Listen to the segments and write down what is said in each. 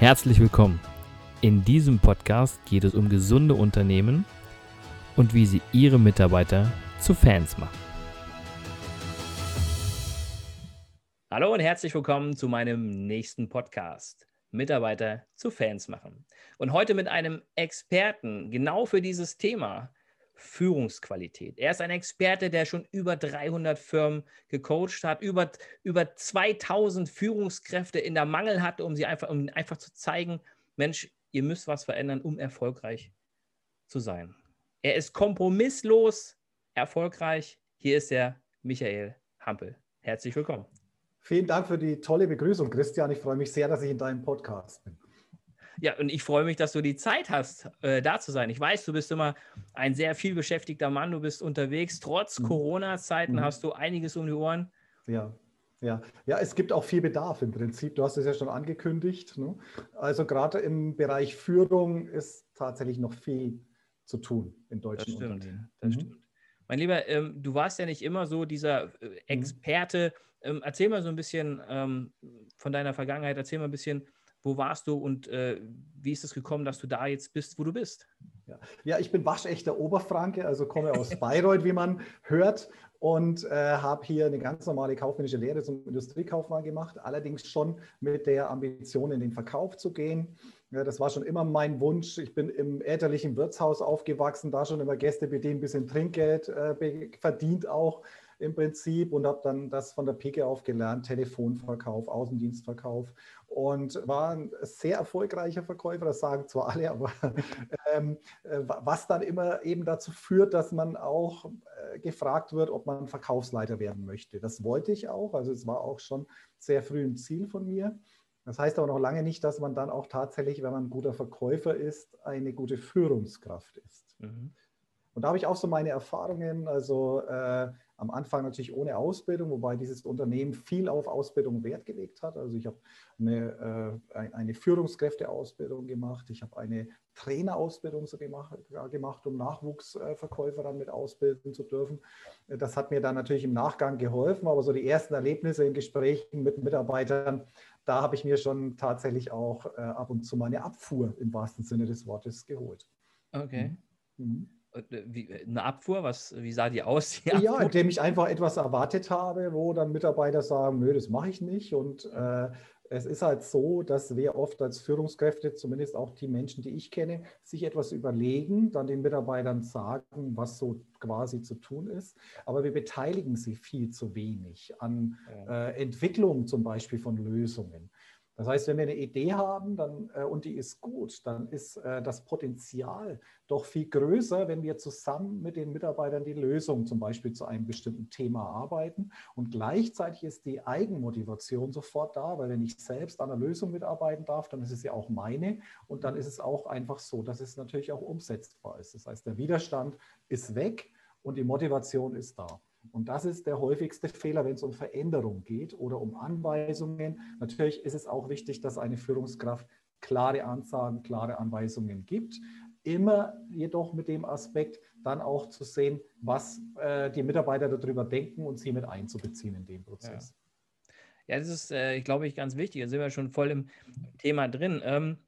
Herzlich willkommen. In diesem Podcast geht es um gesunde Unternehmen und wie sie ihre Mitarbeiter zu Fans machen. Hallo und herzlich willkommen zu meinem nächsten Podcast. Mitarbeiter zu Fans machen. Und heute mit einem Experten genau für dieses Thema. Führungsqualität. Er ist ein Experte, der schon über 300 Firmen gecoacht hat, über, über 2000 Führungskräfte in der Mangel hatte, um sie einfach, um einfach zu zeigen, Mensch, ihr müsst was verändern, um erfolgreich zu sein. Er ist kompromisslos erfolgreich. Hier ist der Michael Hampel. Herzlich willkommen. Vielen Dank für die tolle Begrüßung, Christian. Ich freue mich sehr, dass ich in deinem Podcast bin. Ja, und ich freue mich, dass du die Zeit hast, äh, da zu sein. Ich weiß, du bist immer ein sehr viel beschäftigter Mann, du bist unterwegs. Trotz mhm. Corona-Zeiten mhm. hast du einiges um die Ohren. Ja. Ja, ja, es gibt auch viel Bedarf im Prinzip. Du hast es ja schon angekündigt. Ne? Also gerade im Bereich Führung ist tatsächlich noch viel zu tun in deutschen das Unternehmen. Das mhm. stimmt. Mein Lieber, ähm, du warst ja nicht immer so dieser äh, mhm. Experte. Ähm, erzähl mal so ein bisschen ähm, von deiner Vergangenheit. Erzähl mal ein bisschen, wo warst du und äh, wie ist es gekommen, dass du da jetzt bist, wo du bist? Ja, ja ich bin waschechter Oberfranke, also komme aus Bayreuth, wie man hört, und äh, habe hier eine ganz normale kaufmännische Lehre zum Industriekaufmann gemacht, allerdings schon mit der Ambition, in den Verkauf zu gehen. Ja, das war schon immer mein Wunsch. Ich bin im elterlichen Wirtshaus aufgewachsen, da schon immer Gäste bedient, ein bisschen Trinkgeld äh, verdient auch im Prinzip und habe dann das von der Pike auf gelernt, Telefonverkauf, Außendienstverkauf und war ein sehr erfolgreicher Verkäufer, das sagen zwar alle, aber ähm, äh, was dann immer eben dazu führt, dass man auch äh, gefragt wird, ob man Verkaufsleiter werden möchte. Das wollte ich auch, also es war auch schon sehr früh ein Ziel von mir. Das heißt aber noch lange nicht, dass man dann auch tatsächlich, wenn man ein guter Verkäufer ist, eine gute Führungskraft ist. Mhm. Und da habe ich auch so meine Erfahrungen. Also äh, am Anfang natürlich ohne Ausbildung, wobei dieses Unternehmen viel auf Ausbildung Wert gelegt hat. Also ich habe eine, äh, eine Führungskräfteausbildung gemacht, ich habe eine Trainerausbildung so gemacht, gemacht, um Nachwuchsverkäufer dann mit ausbilden zu dürfen. Das hat mir dann natürlich im Nachgang geholfen, aber so die ersten Erlebnisse in Gesprächen mit Mitarbeitern, da habe ich mir schon tatsächlich auch äh, ab und zu meine Abfuhr im wahrsten Sinne des Wortes geholt. Okay. Mhm. Äh, wie, äh, eine Abfuhr? Was, wie sah die aus? Die ja, indem ich einfach etwas erwartet habe, wo dann Mitarbeiter sagen, nö, das mache ich nicht. Und äh, es ist halt so, dass wir oft als Führungskräfte, zumindest auch die Menschen, die ich kenne, sich etwas überlegen, dann den Mitarbeitern sagen, was so quasi zu tun ist. Aber wir beteiligen sie viel zu wenig an äh, Entwicklung zum Beispiel von Lösungen. Das heißt, wenn wir eine Idee haben dann, äh, und die ist gut, dann ist äh, das Potenzial doch viel größer, wenn wir zusammen mit den Mitarbeitern die Lösung zum Beispiel zu einem bestimmten Thema arbeiten. Und gleichzeitig ist die Eigenmotivation sofort da, weil wenn ich selbst an einer Lösung mitarbeiten darf, dann ist es ja auch meine. Und dann ist es auch einfach so, dass es natürlich auch umsetzbar ist. Das heißt, der Widerstand ist weg und die Motivation ist da. Und das ist der häufigste Fehler, wenn es um Veränderung geht oder um Anweisungen. Natürlich ist es auch wichtig, dass eine Führungskraft klare Ansagen, klare Anweisungen gibt. Immer jedoch mit dem Aspekt, dann auch zu sehen, was äh, die Mitarbeiter darüber denken und sie mit einzubeziehen in den Prozess. Ja, ja das ist, äh, glaube ich, ganz wichtig. Da sind wir schon voll im Thema drin. Ähm,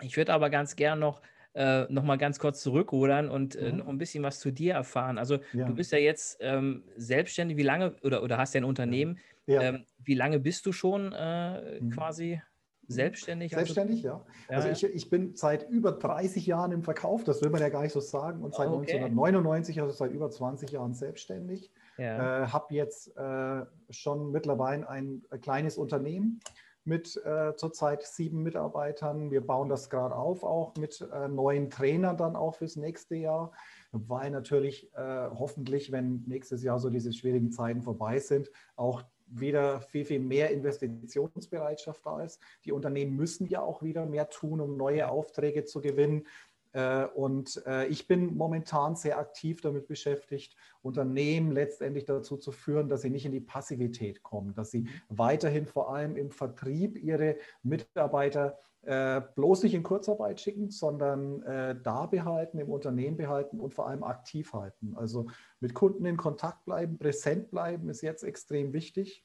ich würde aber ganz gern noch äh, nochmal ganz kurz zurückrudern und äh, mhm. noch ein bisschen was zu dir erfahren. Also ja. du bist ja jetzt ähm, selbstständig, wie lange oder, oder hast ja ein Unternehmen. Ja. Ähm, wie lange bist du schon äh, mhm. quasi selbstständig? Also selbstständig, also, ja. Also ich, ich bin seit über 30 Jahren im Verkauf, das will man ja gar nicht so sagen, und seit okay. 1999, also seit über 20 Jahren selbstständig. Ja. Äh, habe jetzt äh, schon mittlerweile ein, ein kleines Unternehmen mit äh, zurzeit sieben Mitarbeitern. Wir bauen das gerade auf, auch mit äh, neuen Trainern dann auch fürs nächste Jahr, weil natürlich äh, hoffentlich, wenn nächstes Jahr so diese schwierigen Zeiten vorbei sind, auch wieder viel, viel mehr Investitionsbereitschaft da ist. Die Unternehmen müssen ja auch wieder mehr tun, um neue Aufträge zu gewinnen. Äh, und äh, ich bin momentan sehr aktiv damit beschäftigt, Unternehmen letztendlich dazu zu führen, dass sie nicht in die Passivität kommen, dass sie weiterhin vor allem im Vertrieb ihre Mitarbeiter äh, bloß nicht in Kurzarbeit schicken, sondern da behalten, im Unternehmen behalten und vor allem aktiv halten. Also mit Kunden in Kontakt bleiben, präsent bleiben, ist jetzt extrem wichtig.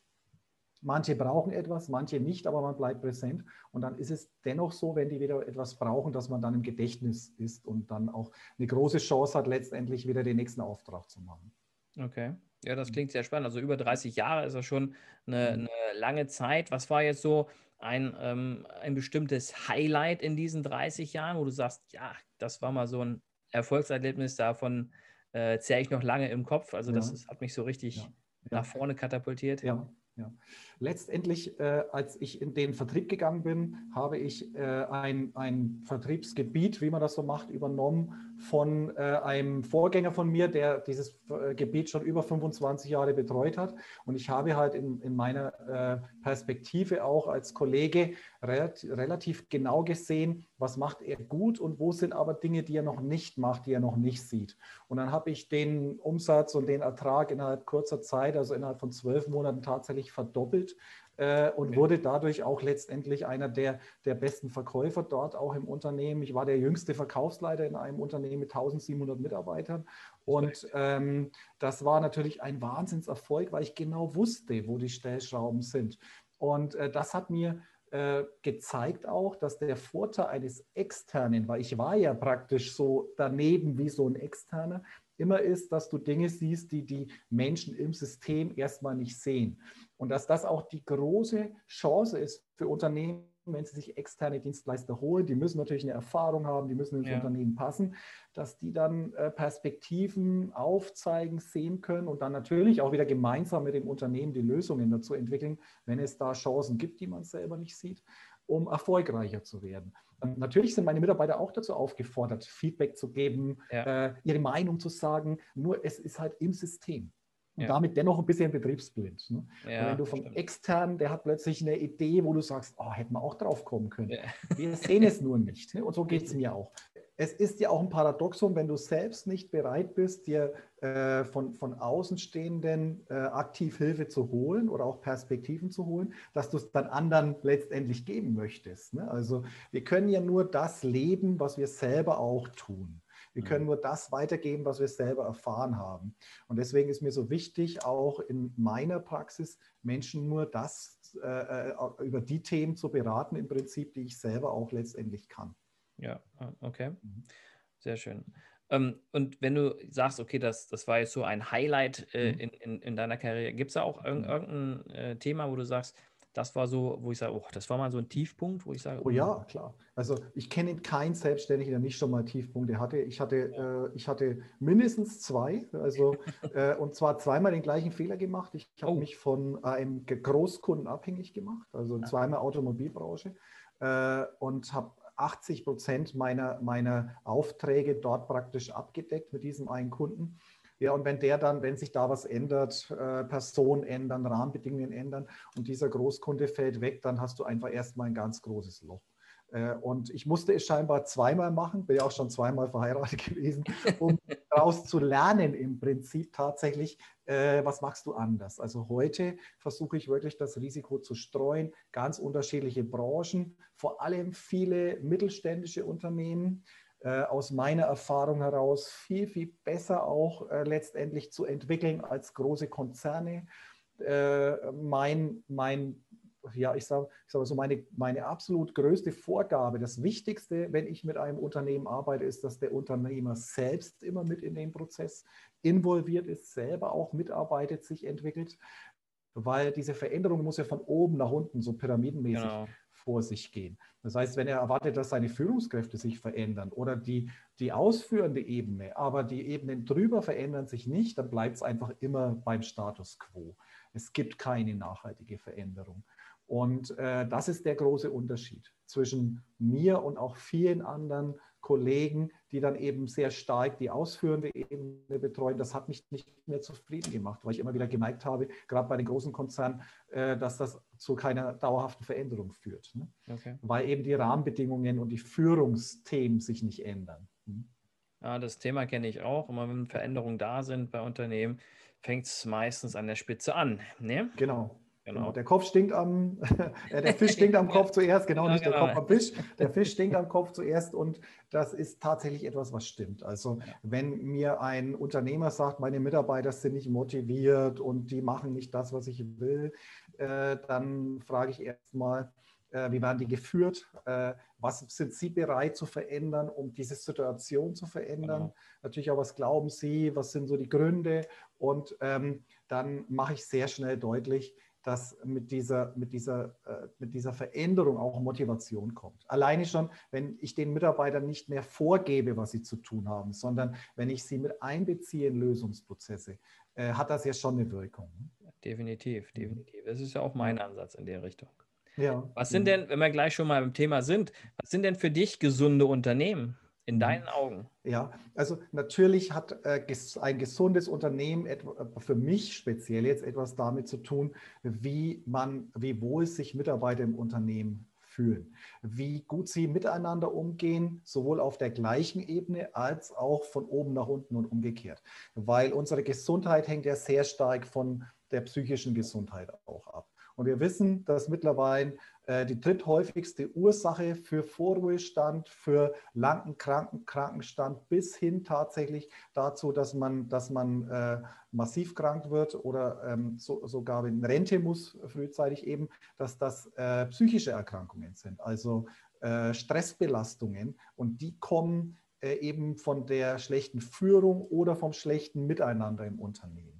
Manche brauchen etwas, manche nicht, aber man bleibt präsent. Und dann ist es dennoch so, wenn die wieder etwas brauchen, dass man dann im Gedächtnis ist und dann auch eine große Chance hat, letztendlich wieder den nächsten Auftrag zu machen. Okay. Ja, das klingt sehr spannend. Also über 30 Jahre ist ja schon eine, eine lange Zeit. Was war jetzt so ein, ähm, ein bestimmtes Highlight in diesen 30 Jahren, wo du sagst, ja, das war mal so ein Erfolgserlebnis, davon äh, zähre ich noch lange im Kopf. Also das, das hat mich so richtig ja. nach vorne katapultiert. Ja. Ja. Letztendlich, äh, als ich in den Vertrieb gegangen bin, habe ich äh, ein, ein Vertriebsgebiet, wie man das so macht, übernommen von äh, einem Vorgänger von mir, der dieses äh, Gebiet schon über 25 Jahre betreut hat. Und ich habe halt in, in meiner äh, Perspektive auch als Kollege relativ, relativ genau gesehen, was macht er gut und wo sind aber Dinge, die er noch nicht macht, die er noch nicht sieht. Und dann habe ich den Umsatz und den Ertrag innerhalb kurzer Zeit, also innerhalb von zwölf Monaten tatsächlich verdoppelt äh, und wurde dadurch auch letztendlich einer der, der besten Verkäufer dort auch im Unternehmen. Ich war der jüngste Verkaufsleiter in einem Unternehmen mit 1700 Mitarbeitern und ähm, das war natürlich ein Wahnsinnserfolg, weil ich genau wusste, wo die Stellschrauben sind. Und äh, das hat mir äh, gezeigt auch, dass der Vorteil eines Externen, weil ich war ja praktisch so daneben wie so ein Externer, immer ist, dass du Dinge siehst, die die Menschen im System erstmal nicht sehen. Und dass das auch die große Chance ist für Unternehmen, wenn sie sich externe Dienstleister holen, die müssen natürlich eine Erfahrung haben, die müssen ins ja. Unternehmen passen, dass die dann äh, Perspektiven aufzeigen, sehen können und dann natürlich auch wieder gemeinsam mit dem Unternehmen die Lösungen dazu entwickeln, wenn es da Chancen gibt, die man selber nicht sieht, um erfolgreicher zu werden. Und natürlich sind meine Mitarbeiter auch dazu aufgefordert, Feedback zu geben, ja. äh, ihre Meinung zu sagen, nur es ist halt im System und ja. damit dennoch ein bisschen betriebsblind. Ne? Ja, wenn du vom stimmt. externen, der hat plötzlich eine Idee, wo du sagst, oh, hätten wir auch drauf kommen können. Ja. Wir sehen es nur nicht. Ne? Und so geht es mir auch. Es ist ja auch ein Paradoxum, wenn du selbst nicht bereit bist, dir äh, von, von Außenstehenden äh, aktiv Hilfe zu holen oder auch Perspektiven zu holen, dass du es dann anderen letztendlich geben möchtest. Ne? Also wir können ja nur das leben, was wir selber auch tun. Wir können mhm. nur das weitergeben, was wir selber erfahren haben. Und deswegen ist mir so wichtig, auch in meiner Praxis Menschen nur das äh, äh, über die Themen zu beraten, im Prinzip, die ich selber auch letztendlich kann. Ja, ah, okay. Mhm. Sehr schön. Ähm, und wenn du sagst, okay, das, das war jetzt so ein Highlight äh, mhm. in, in, in, deiner Karriere, gibt es da auch irgendein äh, Thema, wo du sagst, das war so, wo ich sage, oh, das war mal so ein Tiefpunkt, wo ich sage. Oh ja, klar. Also ich kenne keinen Selbstständigen, der nicht schon mal Tiefpunkte hatte. Ich hatte, äh, ich hatte mindestens zwei, also äh, und zwar zweimal den gleichen Fehler gemacht. Ich habe oh. mich von einem Großkunden abhängig gemacht, also zweimal Automobilbranche äh, und habe 80 Prozent meiner, meiner Aufträge dort praktisch abgedeckt mit diesem einen Kunden. Ja, und wenn der dann, wenn sich da was ändert, äh, Personen ändern, Rahmenbedingungen ändern und dieser Großkunde fällt weg, dann hast du einfach erstmal ein ganz großes Loch. Äh, und ich musste es scheinbar zweimal machen, bin ja auch schon zweimal verheiratet gewesen, um daraus zu lernen im Prinzip tatsächlich, äh, was machst du anders. Also heute versuche ich wirklich das Risiko zu streuen, ganz unterschiedliche Branchen, vor allem viele mittelständische Unternehmen, äh, aus meiner Erfahrung heraus viel, viel besser auch äh, letztendlich zu entwickeln als große Konzerne. Äh, mein, mein, ja, ich sage ich sag so, meine, meine absolut größte Vorgabe, das Wichtigste, wenn ich mit einem Unternehmen arbeite, ist, dass der Unternehmer selbst immer mit in den Prozess involviert ist, selber auch mitarbeitet, sich entwickelt, weil diese Veränderung muss ja von oben nach unten so pyramidenmäßig genau vor sich gehen. Das heißt, wenn er erwartet, dass seine Führungskräfte sich verändern oder die, die ausführende Ebene, aber die Ebenen drüber verändern sich nicht, dann bleibt es einfach immer beim Status quo. Es gibt keine nachhaltige Veränderung. Und äh, das ist der große Unterschied zwischen mir und auch vielen anderen Kollegen, die dann eben sehr stark die ausführende Ebene betreuen. Das hat mich nicht mehr zufrieden gemacht, weil ich immer wieder gemerkt habe, gerade bei den großen Konzernen, äh, dass das zu keiner dauerhaften Veränderung führt. Ne? Okay. Weil eben die Rahmenbedingungen und die Führungsthemen sich nicht ändern. Hm? Ja, das Thema kenne ich auch. Immer wenn Veränderungen da sind bei Unternehmen, fängt es meistens an der Spitze an. Ne? Genau. Genau. Der Kopf stinkt am, der Fisch stinkt am Kopf zuerst, genau, ja, nicht genau. der Kopf am Fisch. Der Fisch stinkt am Kopf zuerst und das ist tatsächlich etwas, was stimmt. Also wenn mir ein Unternehmer sagt, meine Mitarbeiter sind nicht motiviert und die machen nicht das, was ich will, äh, dann frage ich erstmal, äh, wie werden die geführt? Äh, was sind Sie bereit zu verändern, um diese Situation zu verändern? Genau. Natürlich auch, was glauben Sie? Was sind so die Gründe? Und ähm, dann mache ich sehr schnell deutlich, dass mit dieser, mit, dieser, äh, mit dieser Veränderung auch Motivation kommt. Alleine schon, wenn ich den Mitarbeitern nicht mehr vorgebe, was sie zu tun haben, sondern wenn ich sie mit einbeziehe in Lösungsprozesse, äh, hat das ja schon eine Wirkung. Definitiv, mhm. definitiv. Das ist ja auch mein Ansatz in der Richtung. Ja. Was sind denn, wenn wir gleich schon mal im Thema sind, was sind denn für dich gesunde Unternehmen? In deinen Augen? Ja, also natürlich hat äh, ein gesundes Unternehmen für mich speziell jetzt etwas damit zu tun, wie man, wie wohl sich Mitarbeiter im Unternehmen fühlen, wie gut sie miteinander umgehen, sowohl auf der gleichen Ebene als auch von oben nach unten und umgekehrt. Weil unsere Gesundheit hängt ja sehr stark von der psychischen Gesundheit auch ab. Und wir wissen, dass mittlerweile die dritthäufigste Ursache für Vorruhestand, für langen Kranken, Krankenstand bis hin tatsächlich dazu, dass man, dass man äh, massiv krank wird oder ähm, so, sogar in Rente muss frühzeitig eben, dass das äh, psychische Erkrankungen sind, also äh, Stressbelastungen und die kommen äh, eben von der schlechten Führung oder vom schlechten Miteinander im Unternehmen.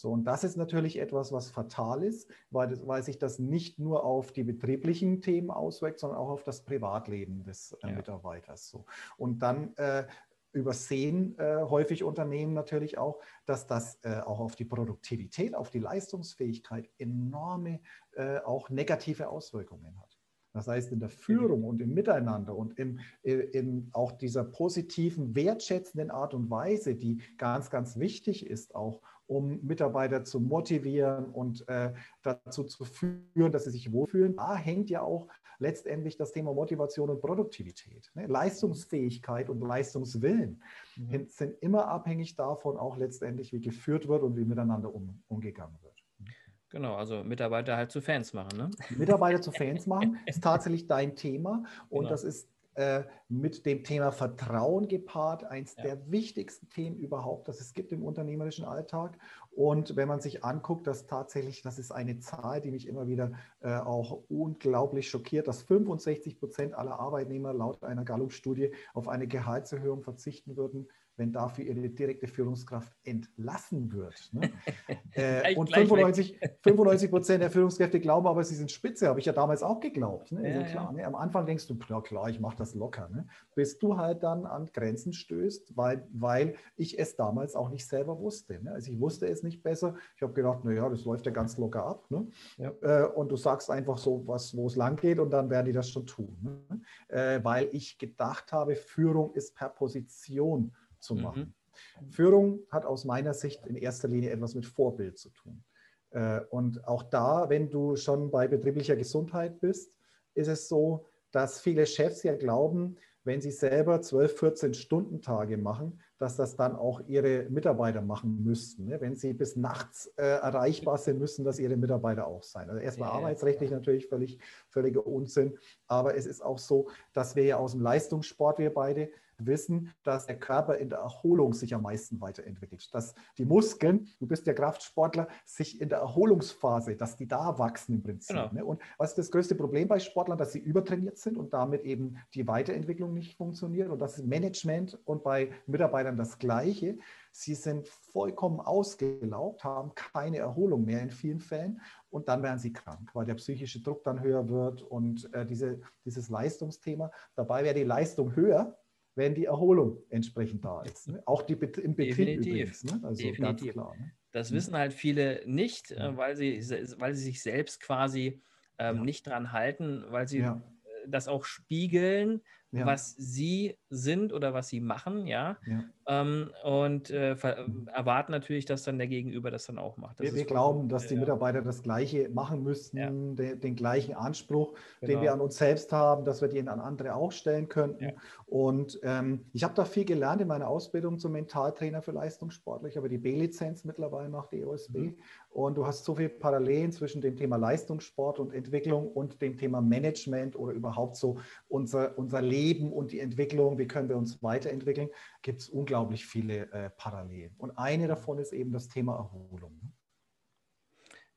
So, und das ist natürlich etwas, was fatal ist, weil, weil sich das nicht nur auf die betrieblichen Themen auswirkt, sondern auch auf das Privatleben des äh, ja. Mitarbeiters. So. Und dann äh, übersehen äh, häufig Unternehmen natürlich auch, dass das äh, auch auf die Produktivität, auf die Leistungsfähigkeit enorme äh, auch negative Auswirkungen hat. Das heißt, in der Führung und im Miteinander und in, äh, in auch dieser positiven, wertschätzenden Art und Weise, die ganz, ganz wichtig ist, auch um Mitarbeiter zu motivieren und äh, dazu zu führen, dass sie sich wohlfühlen. Da hängt ja auch letztendlich das Thema Motivation und Produktivität. Ne? Leistungsfähigkeit und Leistungswillen mhm. sind immer abhängig davon, auch letztendlich, wie geführt wird und wie miteinander um, umgegangen wird. Genau, also Mitarbeiter halt zu Fans machen. Ne? Mitarbeiter zu Fans machen ist tatsächlich dein Thema und genau. das ist äh, mit dem Thema Vertrauen gepaart, eines ja. der wichtigsten Themen überhaupt, das es gibt im unternehmerischen Alltag. Und wenn man sich anguckt, dass tatsächlich, das ist eine Zahl, die mich immer wieder äh, auch unglaublich schockiert, dass 65 Prozent aller Arbeitnehmer laut einer Gallup-Studie auf eine Gehaltserhöhung verzichten würden, wenn dafür ihre direkte Führungskraft entlassen wird. Ne? äh, und 95 Prozent der Führungskräfte glauben aber, sie sind spitze, habe ich ja damals auch geglaubt. Ne? Also ja, klar, ja. Ne? Am Anfang denkst du, ja klar, ich mache das locker. Ne? Bis du halt dann an Grenzen stößt, weil, weil ich es damals auch nicht selber wusste. Ne? Also ich wusste es nicht besser. Ich habe gedacht, naja, das läuft ja ganz locker ab. Ne? Ja. Äh, und du sagst einfach so, was, wo es lang geht und dann werden die das schon tun. Äh, weil ich gedacht habe, Führung ist per Position zu mhm. machen. Mhm. Führung hat aus meiner Sicht in erster Linie etwas mit Vorbild zu tun. Äh, und auch da, wenn du schon bei betrieblicher Gesundheit bist, ist es so, dass viele Chefs ja glauben, wenn sie selber 12, 14 Stunden Tage machen, dass das dann auch ihre Mitarbeiter machen müssten. Ne? Wenn sie bis nachts äh, erreichbar sind, müssen das ihre Mitarbeiter auch sein. Also erstmal ja, arbeitsrechtlich ja. natürlich völlig, völliger Unsinn. Aber es ist auch so, dass wir ja aus dem Leistungssport, wir beide, wissen, dass der Körper in der Erholung sich am meisten weiterentwickelt. Dass die Muskeln, du bist ja Kraftsportler, sich in der Erholungsphase, dass die da wachsen im Prinzip. Genau. Ne? Und was ist das größte Problem bei Sportlern? Dass sie übertrainiert sind und damit eben die Weiterentwicklung nicht funktioniert. Und das ist Management und bei Mitarbeitern das Gleiche. Sie sind vollkommen ausgelaugt, haben keine Erholung mehr in vielen Fällen und dann werden sie krank, weil der psychische Druck dann höher wird und äh, diese, dieses Leistungsthema. Dabei wäre die Leistung höher, wenn die Erholung entsprechend da ist. Ne? Auch die, im Betrieb Definitiv. übrigens. Ne? Also Definitiv. Klar, ne? Das wissen halt viele nicht, äh, weil, sie, weil sie sich selbst quasi ähm, ja. nicht dran halten, weil sie ja. das auch spiegeln, was sie sind oder was sie machen, ja. Ja. Ähm, und äh, erwarten natürlich, dass dann der Gegenüber das dann auch macht. Wir, wir glauben, dass die Mitarbeiter das Gleiche machen müssten, ja. den, den, gleichen Anspruch, genau. den wir an uns selbst haben, dass wir den an andere auch stellen könnten. Und ähm, ich habe da viel gelernt in meiner Ausbildung zum Mentaltrainer für Leistungssportler. Ich habe die B-Lizenz mittlerweile nach der EOSB. Mhm. Und du hast so viele Parallelen zwischen dem Thema Leistungssport und Entwicklung und dem Thema Management oder überhaupt so unser, unser Leben und die Entwicklung, wie können wir uns weiterentwickeln, gibt es unglaublich viele äh, Parallelen. Und eine davon ist eben das Thema Erholung. Ne?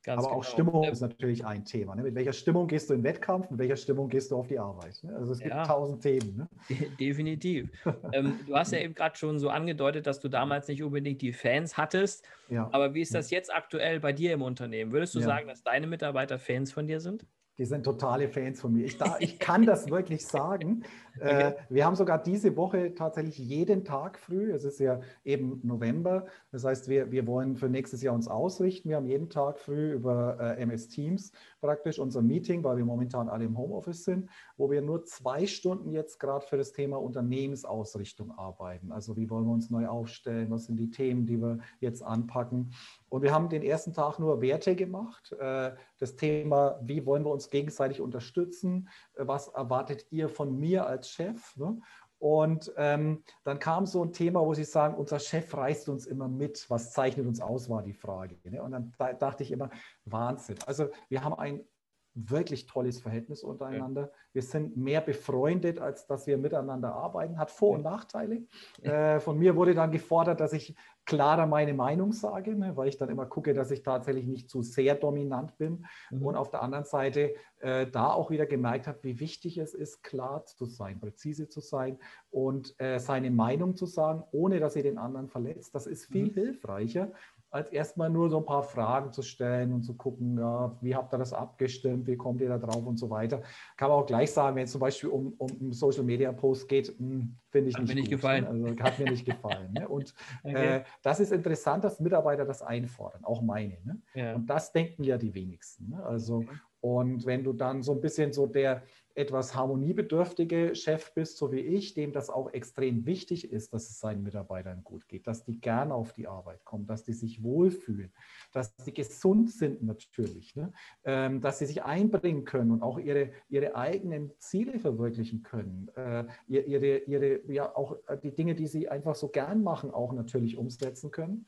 Ganz Aber genau. auch Stimmung ist natürlich ein Thema. Ne? Mit welcher Stimmung gehst du in Wettkampf, mit welcher Stimmung gehst du auf die Arbeit? Ne? Also es gibt ja. tausend Themen. Ne? Definitiv. ähm, du hast ja eben gerade schon so angedeutet, dass du damals nicht unbedingt die Fans hattest. Ja. Aber wie ist das jetzt aktuell bei dir im Unternehmen? Würdest du ja. sagen, dass deine Mitarbeiter Fans von dir sind? Die sind totale Fans von mir. Ich, da, ich kann das wirklich sagen. Okay. Äh, wir haben sogar diese Woche tatsächlich jeden Tag früh, es ist ja eben November, das heißt, wir, wir wollen für nächstes Jahr uns ausrichten. Wir haben jeden Tag früh über äh, MS Teams praktisch unser Meeting, weil wir momentan alle im Homeoffice sind, wo wir nur zwei Stunden jetzt gerade für das Thema Unternehmensausrichtung arbeiten. Also wie wollen wir uns neu aufstellen, was sind die Themen, die wir jetzt anpacken. Und wir haben den ersten Tag nur Werte gemacht. Äh, das Thema, wie wollen wir uns gegenseitig unterstützen? Was erwartet ihr von mir als Chef? Ne? Und ähm, dann kam so ein Thema, wo sie sagen, unser Chef reißt uns immer mit. Was zeichnet uns aus, war die Frage. Ne? Und dann da, dachte ich immer, Wahnsinn. Also wir haben ein wirklich tolles Verhältnis untereinander. Ja. Wir sind mehr befreundet, als dass wir miteinander arbeiten. Hat Vor- und Nachteile. Äh, von mir wurde dann gefordert, dass ich klarer meine Meinung sage, ne, weil ich dann immer gucke, dass ich tatsächlich nicht zu sehr dominant bin. Mhm. Und auf der anderen Seite äh, da auch wieder gemerkt habe, wie wichtig es ist, klar zu sein, präzise zu sein und äh, seine Meinung zu sagen, ohne dass ihr den anderen verletzt. Das ist viel mhm. hilfreicher, als erstmal nur so ein paar Fragen zu stellen und zu gucken, ja, wie habt ihr das abgestimmt, wie kommt ihr da drauf und so weiter. Kann man auch gleich sagen, wenn es zum Beispiel um, um einen Social Media Post geht, hm, finde ich hat nicht, mir nicht gut, gefallen. Ne? Also hat mir nicht gefallen. Ne? Und okay. äh, das ist interessant, dass Mitarbeiter das einfordern, auch meine. Ne? Ja. Und das denken ja die wenigsten. Ne? Also, okay. und wenn du dann so ein bisschen so der etwas harmoniebedürftige Chef bist, so wie ich, dem das auch extrem wichtig ist, dass es seinen Mitarbeitern gut geht, dass die gerne auf die Arbeit kommen, dass die sich wohlfühlen, dass sie gesund sind natürlich, ne? ähm, dass sie sich einbringen können und auch ihre, ihre eigenen Ziele verwirklichen können, äh, ihre, ihre, ja auch die Dinge, die sie einfach so gern machen, auch natürlich umsetzen können,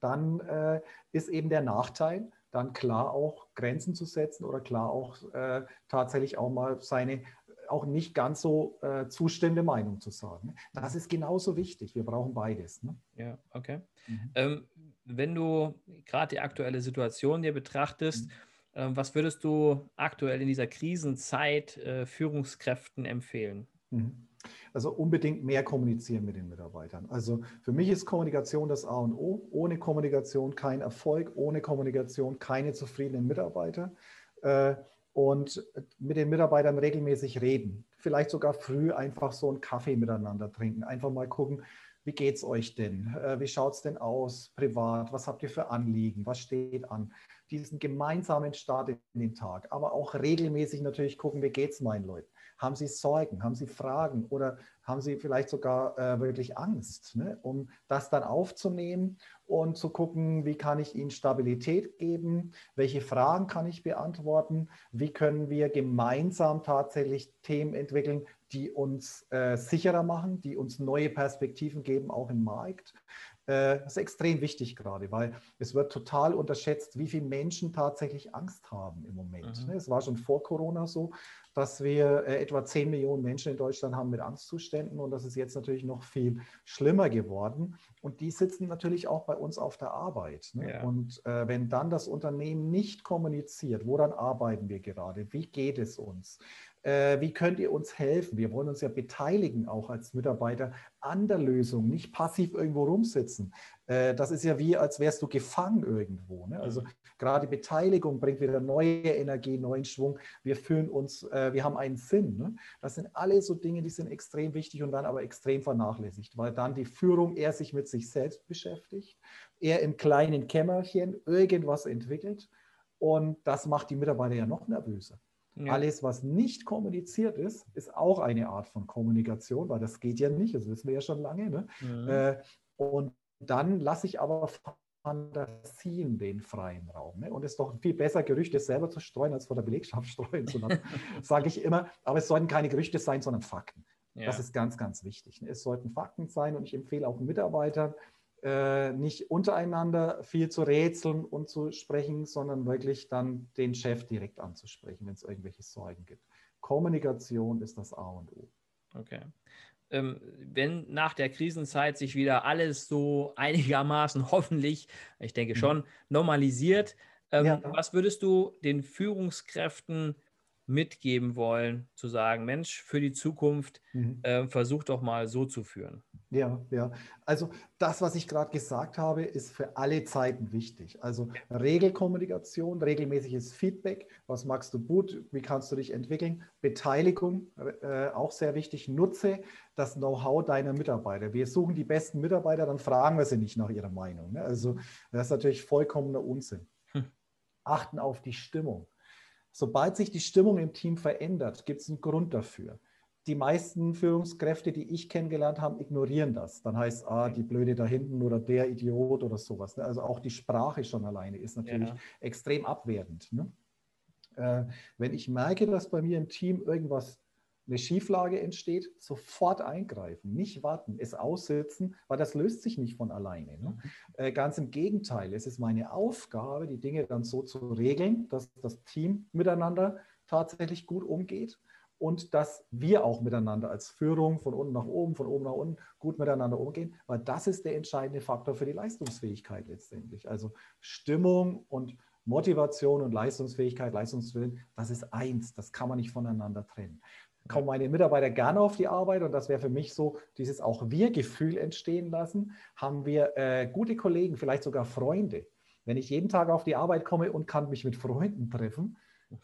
dann äh, ist eben der Nachteil, dann klar auch Grenzen zu setzen oder klar auch äh, tatsächlich auch mal seine auch nicht ganz so äh, zustimmende Meinung zu sagen. Das ist genauso wichtig. Wir brauchen beides. Ne? Ja, okay. Mhm. Ähm, wenn du gerade die aktuelle Situation dir betrachtest, mhm. äh, was würdest du aktuell in dieser Krisenzeit äh, Führungskräften empfehlen? Mhm. Also unbedingt mehr kommunizieren mit den Mitarbeitern. Also für mich ist Kommunikation das A und O. Ohne Kommunikation kein Erfolg, ohne Kommunikation keine zufriedenen Mitarbeiter. Äh, und mit den Mitarbeitern regelmäßig reden. Vielleicht sogar früh einfach so einen Kaffee miteinander trinken. Einfach mal gucken, wie geht es euch denn? Äh, wie schaut es denn aus privat? Was habt ihr für Anliegen? Was steht an? Diesen gemeinsamen Start in den Tag, aber auch regelmäßig natürlich gucken, wie geht es meinen Leuten? Haben Sie Sorgen? Haben Sie Fragen? Oder haben Sie vielleicht sogar äh, wirklich Angst, ne? um das dann aufzunehmen und zu gucken, wie kann ich Ihnen Stabilität geben? Welche Fragen kann ich beantworten? Wie können wir gemeinsam tatsächlich Themen entwickeln, die uns äh, sicherer machen, die uns neue Perspektiven geben, auch im Markt? Äh, das ist extrem wichtig gerade, weil es wird total unterschätzt, wie viele Menschen tatsächlich Angst haben im Moment. Mhm. Ne? Es war schon vor Corona so, dass wir äh, etwa 10 Millionen Menschen in Deutschland haben mit Angstzuständen und das ist jetzt natürlich noch viel schlimmer geworden. Und die sitzen natürlich auch bei uns auf der Arbeit. Ne? Ja. Und äh, wenn dann das Unternehmen nicht kommuniziert, woran arbeiten wir gerade, wie geht es uns, wie könnt ihr uns helfen? Wir wollen uns ja beteiligen, auch als Mitarbeiter, an der Lösung, nicht passiv irgendwo rumsitzen. Äh, das ist ja wie, als wärst du gefangen irgendwo. Ne? Also gerade Beteiligung bringt wieder neue Energie, neuen Schwung. Wir fühlen uns, äh, wir haben einen Sinn. Ne? Das sind alle so Dinge, die sind extrem wichtig und dann aber extrem vernachlässigt, weil dann die Führung eher sich mit sich selbst beschäftigt, eher im kleinen Kämmerchen irgendwas entwickelt und das macht die Mitarbeiter ja noch nervöser. Ja. Alles, was nicht kommuniziert ist, ist auch eine Art von Kommunikation, weil das geht ja nicht, das wissen wir ja schon lange. Ne? Mhm. Äh, und dann lasse ich aber Fantasien den freien Raum. Ne? Und es ist doch viel besser, Gerüchte selber zu streuen, als vor der Belegschaft streuen zu lassen, sage ich immer. Aber es sollten keine Gerüchte sein, sondern Fakten. Ja. Das ist ganz, ganz wichtig. Ne? Es sollten Fakten sein und ich empfehle auch Mitarbeitern, äh, nicht untereinander viel zu rätseln und zu sprechen, sondern wirklich dann den Chef direkt anzusprechen, wenn es irgendwelche Sorgen gibt. Kommunikation ist das A und O. Okay. Ähm, wenn nach der Krisenzeit sich wieder alles so einigermaßen hoffentlich, ich denke mhm. schon, normalisiert, ähm, ja. was würdest du den Führungskräften mitgeben wollen, zu sagen, Mensch, für die Zukunft, mhm. äh, versuch doch mal so zu führen. Ja, ja. Also das, was ich gerade gesagt habe, ist für alle Zeiten wichtig. Also Regelkommunikation, regelmäßiges Feedback. Was magst du gut? Wie kannst du dich entwickeln? Beteiligung, äh, auch sehr wichtig. Nutze das Know-how deiner Mitarbeiter. Wir suchen die besten Mitarbeiter, dann fragen wir sie nicht nach ihrer Meinung. Ne? Also das ist natürlich vollkommener Unsinn. Hm. Achten auf die Stimmung. Sobald sich die Stimmung im Team verändert, gibt es einen Grund dafür. Die meisten Führungskräfte, die ich kennengelernt habe, ignorieren das. Dann heißt, ah, die Blöde da hinten oder der Idiot oder sowas. Ne? Also auch die Sprache schon alleine ist natürlich ja. extrem abwertend. Ne? Äh, wenn ich merke, dass bei mir im Team irgendwas eine Schieflage entsteht, sofort eingreifen, nicht warten, es aussitzen, weil das löst sich nicht von alleine. Ne? Mhm. Äh, ganz im Gegenteil, es ist meine Aufgabe, die Dinge dann so zu regeln, dass das Team miteinander tatsächlich gut umgeht und dass wir auch miteinander als Führung von unten nach oben, von oben nach unten gut miteinander umgehen, weil das ist der entscheidende Faktor für die Leistungsfähigkeit letztendlich. Also Stimmung und Motivation und Leistungsfähigkeit, Leistungswillen, das ist eins, das kann man nicht voneinander trennen kommen meine Mitarbeiter gerne auf die Arbeit und das wäre für mich so dieses auch Wir-Gefühl entstehen lassen. Haben wir äh, gute Kollegen, vielleicht sogar Freunde. Wenn ich jeden Tag auf die Arbeit komme und kann mich mit Freunden treffen,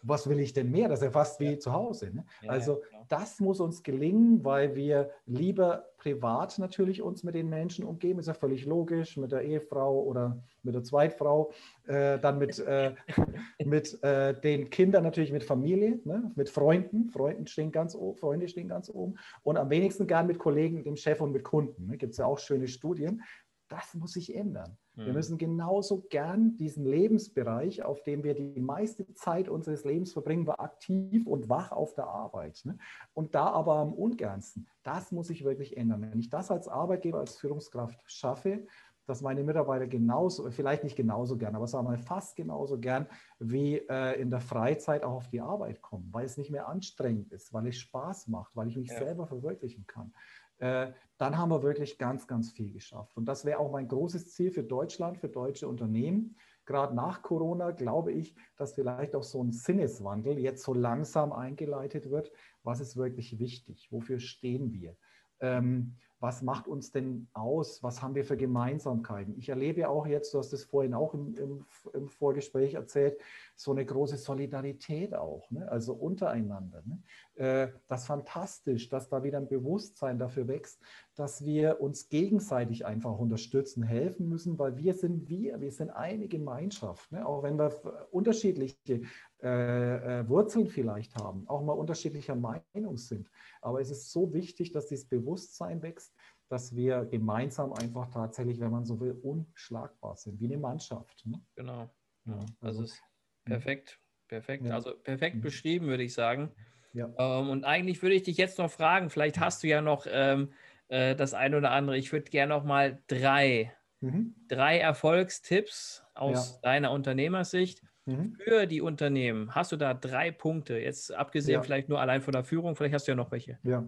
was will ich denn mehr? Das ist ja fast wie ja. zu Hause. Ne? Ja, also ja, das muss uns gelingen, weil wir lieber privat natürlich uns mit den Menschen umgeben, ist ja völlig logisch, mit der Ehefrau oder mit der Zweitfrau, äh, dann mit, äh, mit äh, den Kindern natürlich mit Familie, ne? mit Freunden, Freunden stehen ganz oben, Freunde stehen ganz oben und am wenigsten gern mit Kollegen, dem Chef und mit Kunden. Ne? Gibt es ja auch schöne Studien. Das muss sich ändern. Wir mhm. müssen genauso gern diesen Lebensbereich, auf dem wir die meiste Zeit unseres Lebens verbringen, war aktiv und wach auf der Arbeit. Ne? Und da aber am ungernsten. Das muss sich wirklich ändern. Wenn ich das als Arbeitgeber, als Führungskraft schaffe, dass meine Mitarbeiter genauso, vielleicht nicht genauso gern, aber sagen wir mal fast genauso gern wie äh, in der Freizeit auch auf die Arbeit kommen, weil es nicht mehr anstrengend ist, weil es Spaß macht, weil ich mich ja. selber verwirklichen kann. Äh, dann haben wir wirklich ganz, ganz viel geschafft. Und das wäre auch mein großes Ziel für Deutschland, für deutsche Unternehmen. Gerade nach Corona glaube ich, dass vielleicht auch so ein Sinneswandel jetzt so langsam eingeleitet wird. Was ist wirklich wichtig? Wofür stehen wir? Ähm, was macht uns denn aus? Was haben wir für Gemeinsamkeiten? Ich erlebe auch jetzt, du hast es vorhin auch im, im, im Vorgespräch erzählt, so eine große Solidarität auch, ne? also untereinander. Ne? Äh, das ist fantastisch, dass da wieder ein Bewusstsein dafür wächst, dass wir uns gegenseitig einfach unterstützen, helfen müssen, weil wir sind wir, wir sind eine Gemeinschaft. Ne? Auch wenn wir unterschiedliche äh, äh, Wurzeln vielleicht haben, auch mal unterschiedlicher Meinung sind. Aber es ist so wichtig, dass dieses Bewusstsein wächst, dass wir gemeinsam einfach tatsächlich, wenn man so will, unschlagbar sind, wie eine Mannschaft. Ne? Genau. Ja, also, also ist perfekt, perfekt. Ja. Also perfekt mhm. beschrieben, würde ich sagen. Ja. Ähm, und eigentlich würde ich dich jetzt noch fragen, vielleicht hast du ja noch ähm, äh, das eine oder andere. Ich würde gerne noch mal drei, mhm. drei Erfolgstipps aus deiner Unternehmersicht Mhm. Für die Unternehmen hast du da drei Punkte, jetzt abgesehen ja. vielleicht nur allein von der Führung, vielleicht hast du ja noch welche. Ja.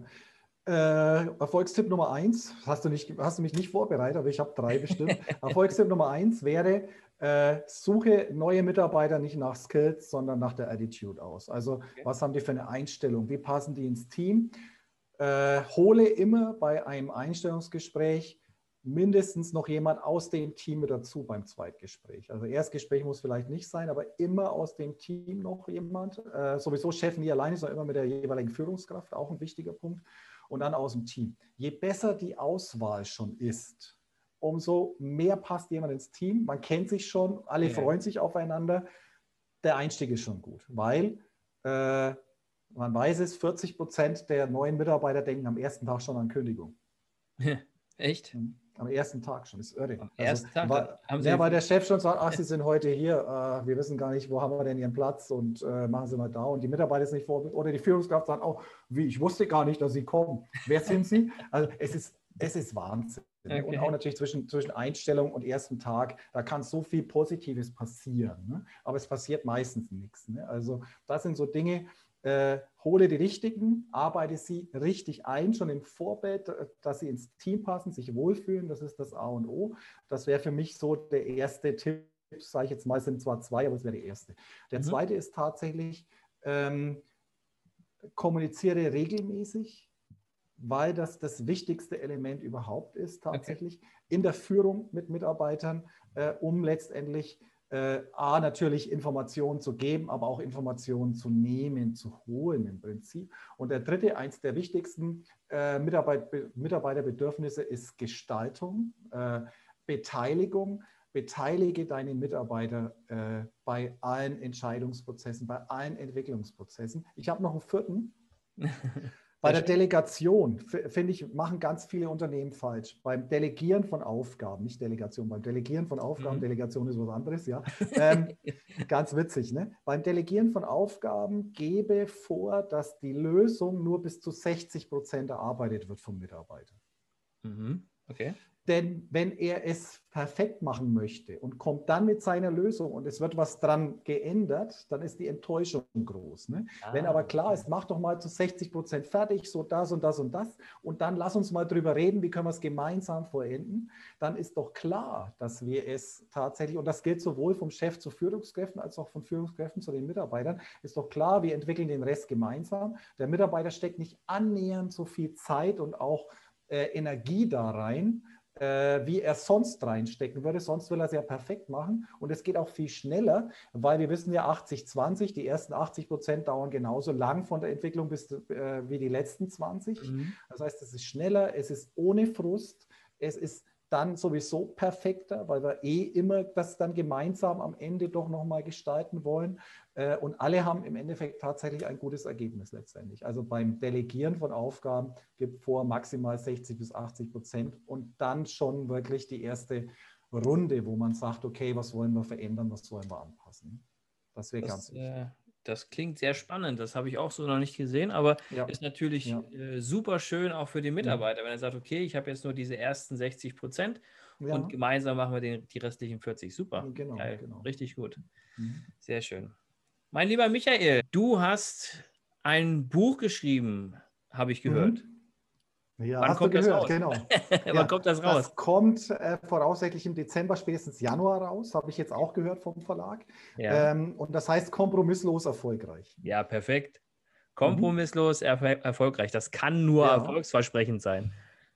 Äh, Erfolgstipp Nummer eins, hast du, nicht, hast du mich nicht vorbereitet, aber ich habe drei bestimmt. Erfolgstipp Nummer eins wäre, äh, suche neue Mitarbeiter nicht nach Skills, sondern nach der Attitude aus. Also okay. was haben die für eine Einstellung? Wie passen die ins Team? Äh, hole immer bei einem Einstellungsgespräch mindestens noch jemand aus dem Team mit dazu beim Zweitgespräch. Also Erstgespräch muss vielleicht nicht sein, aber immer aus dem Team noch jemand. Äh, sowieso Chef nie alleine, sondern immer mit der jeweiligen Führungskraft, auch ein wichtiger Punkt. Und dann aus dem Team. Je besser die Auswahl schon ist, umso mehr passt jemand ins Team. Man kennt sich schon, alle ja. freuen sich aufeinander. Der Einstieg ist schon gut, weil äh, man weiß es, 40 Prozent der neuen Mitarbeiter denken am ersten Tag schon an Kündigung. Echt? Mhm. Am ersten Tag schon, das ist irre. Am ersten also, Tag? Weil, Haben Sie ja, weil der Chef schon sagt, ach, Sie sind heute hier, äh, wir wissen gar nicht, wo haben wir denn Ihren Platz und äh, machen Sie mal da. Und die Mitarbeiter sind nicht vor, oder die Führungskraft sagt auch, wie, ich wusste gar nicht, dass Sie kommen. Wer sind Sie? Also es ist, es ist Wahnsinn. Okay. Und auch natürlich zwischen, zwischen Einstellung und ersten Tag, da kann so viel Positives passieren. Ne? Aber es passiert meistens nichts. Ne? Also das sind so Dinge, äh, hole die richtigen, arbeite sie richtig ein, schon im Vorbild, äh, dass sie ins Team passen, sich wohlfühlen. Das ist das A und O. Das wäre für mich so der erste Tipp, sage ich jetzt mal, es sind zwar zwei, aber es wäre der erste. Der mhm. zweite ist tatsächlich, ähm, kommuniziere regelmäßig, weil das das wichtigste Element überhaupt ist, tatsächlich okay. in der Führung mit Mitarbeitern, äh, um letztendlich äh, A, natürlich Informationen zu geben, aber auch Informationen zu nehmen, zu holen im Prinzip. Und der dritte, eins der wichtigsten äh, Mitarbeit Mitarbeiterbedürfnisse ist Gestaltung, äh, Beteiligung. Beteilige deine Mitarbeiter äh, bei allen Entscheidungsprozessen, bei allen Entwicklungsprozessen. Ich habe noch einen vierten. Bei der Delegation, finde ich, machen ganz viele Unternehmen falsch. Beim Delegieren von Aufgaben, nicht Delegation, beim Delegieren von Aufgaben, mhm. Delegation ist was anderes, ja. Ähm, ganz witzig, ne? Beim Delegieren von Aufgaben gebe vor, dass die Lösung nur bis zu 60 Prozent erarbeitet wird vom Mitarbeiter. Mhm. Okay. Denn wenn er es perfekt machen möchte und kommt dann mit seiner Lösung und es wird was dran geändert, dann ist die Enttäuschung groß. Ne? Ah, wenn aber klar ist, mach doch mal zu 60 Prozent fertig, so das und das und das und dann lass uns mal drüber reden, wie können wir es gemeinsam vollenden, dann ist doch klar, dass wir es tatsächlich, und das gilt sowohl vom Chef zu Führungskräften als auch von Führungskräften zu den Mitarbeitern, ist doch klar, wir entwickeln den Rest gemeinsam. Der Mitarbeiter steckt nicht annähernd so viel Zeit und auch äh, Energie da rein, wie er sonst reinstecken würde. Sonst will er es ja perfekt machen. Und es geht auch viel schneller, weil wir wissen ja 80-20, die ersten 80 Prozent dauern genauso lang von der Entwicklung bis äh, wie die letzten 20. Mhm. Das heißt, es ist schneller, es ist ohne Frust, es ist dann sowieso perfekter, weil wir eh immer das dann gemeinsam am Ende doch nochmal gestalten wollen. Äh, und alle haben im Endeffekt tatsächlich ein gutes Ergebnis letztendlich. Also beim Delegieren von Aufgaben gibt vor maximal 60 bis 80 Prozent und dann schon wirklich die erste Runde, wo man sagt, okay, was wollen wir verändern, was wollen wir anpassen. Das wäre ganz wichtig. Äh, das klingt sehr spannend. Das habe ich auch so noch nicht gesehen, aber ja. ist natürlich ja. äh, super schön auch für die Mitarbeiter, ja. wenn er sagt, okay, ich habe jetzt nur diese ersten 60 Prozent und gemeinsam machen wir den, die restlichen 40. Super. Genau, genau. Richtig gut. Mhm. Sehr schön. Mein lieber Michael, du hast ein Buch geschrieben, habe ich gehört. Mhm. Ja, Wann hast kommt du gehört, genau. Wann ja, kommt das raus? Das kommt äh, voraussichtlich im Dezember, spätestens Januar raus, habe ich jetzt auch gehört vom Verlag. Ja. Ähm, und das heißt kompromisslos erfolgreich. Ja, perfekt. Kompromisslos mhm. erfol erfolgreich. Das kann nur ja. erfolgsversprechend sein.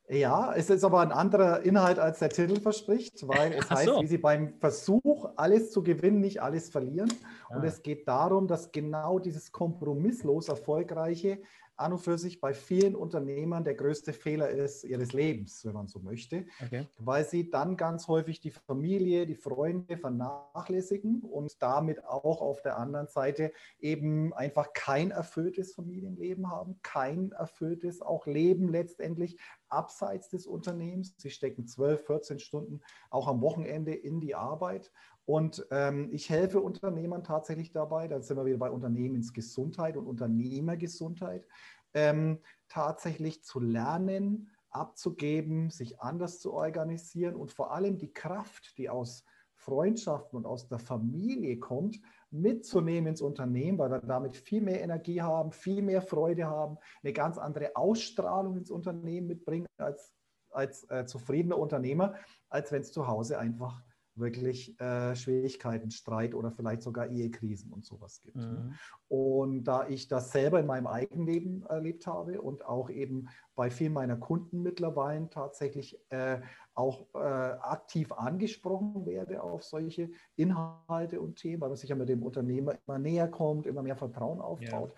Ja, es ist aber ein anderer Inhalt, als der Titel verspricht, weil es heißt, so. wie Sie beim Versuch, alles zu gewinnen, nicht alles verlieren. Ah. Und es geht darum, dass genau dieses kompromisslos Erfolgreiche an und für sich bei vielen Unternehmern der größte Fehler ist ihres Lebens, wenn man so möchte, okay. weil sie dann ganz häufig die Familie, die Freunde vernachlässigen und damit auch auf der anderen Seite eben einfach kein erfülltes Familienleben haben, kein erfülltes auch Leben letztendlich abseits des Unternehmens. Sie stecken 12, 14 Stunden auch am Wochenende in die Arbeit und ähm, ich helfe Unternehmern tatsächlich dabei, da sind wir wieder bei Unternehmensgesundheit und Unternehmergesundheit, ähm, tatsächlich zu lernen, abzugeben, sich anders zu organisieren und vor allem die Kraft, die aus Freundschaften und aus der Familie kommt, mitzunehmen ins Unternehmen, weil wir damit viel mehr Energie haben, viel mehr Freude haben, eine ganz andere Ausstrahlung ins Unternehmen mitbringen als, als äh, zufriedener Unternehmer, als wenn es zu Hause einfach wirklich äh, Schwierigkeiten, Streit oder vielleicht sogar Ehekrisen und sowas gibt. Ne? Mhm. Und da ich das selber in meinem eigenen Leben erlebt habe und auch eben bei vielen meiner Kunden mittlerweile tatsächlich äh, auch äh, aktiv angesprochen werde auf solche Inhalte und Themen, weil man sich ja mit dem Unternehmer immer näher kommt, immer mehr Vertrauen aufbaut,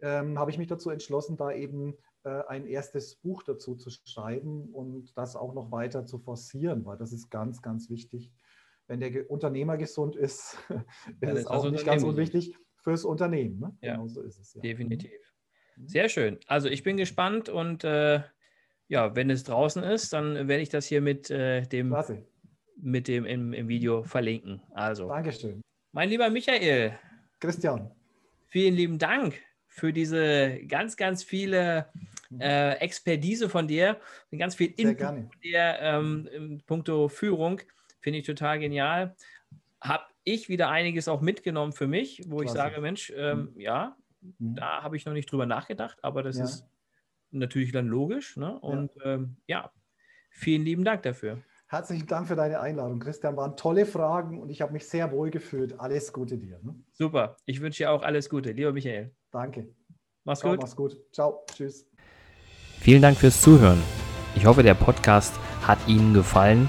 ja. ähm, habe ich mich dazu entschlossen, da eben äh, ein erstes Buch dazu zu schreiben und das auch noch weiter zu forcieren, weil das ist ganz, ganz wichtig wenn der Unternehmer gesund ist, ist es auch nicht ganz unwichtig. fürs Unternehmen. Ne? Ja, genau so ist es. Ja. Definitiv. Mhm. Sehr schön. Also ich bin gespannt und äh, ja, wenn es draußen ist, dann werde ich das hier mit äh, dem, Klasse. mit dem im, im Video verlinken. Also, Dankeschön. mein lieber Michael, Christian. vielen lieben Dank für diese ganz, ganz viele äh, Expertise von dir und ganz viel Input von dir ähm, in puncto Führung. Finde ich total genial. Habe ich wieder einiges auch mitgenommen für mich, wo ich Klasse. sage, Mensch, ähm, ja, Mhm. da habe ich noch nicht drüber nachgedacht, aber das Ja. ist natürlich dann logisch. Ne? Und ähm, ja, vielen lieben Dank dafür. Herzlichen Dank für deine Einladung, Christian. Waren tolle Fragen und ich habe mich sehr wohl gefühlt. Alles Gute dir. Ne? Super. Ich wünsche dir auch alles Gute. Lieber Michael. Danke. Mach's Ciao, gut. mach's gut. Ciao. Tschüss. Vielen Dank fürs Zuhören. Ich hoffe, der Podcast hat Ihnen gefallen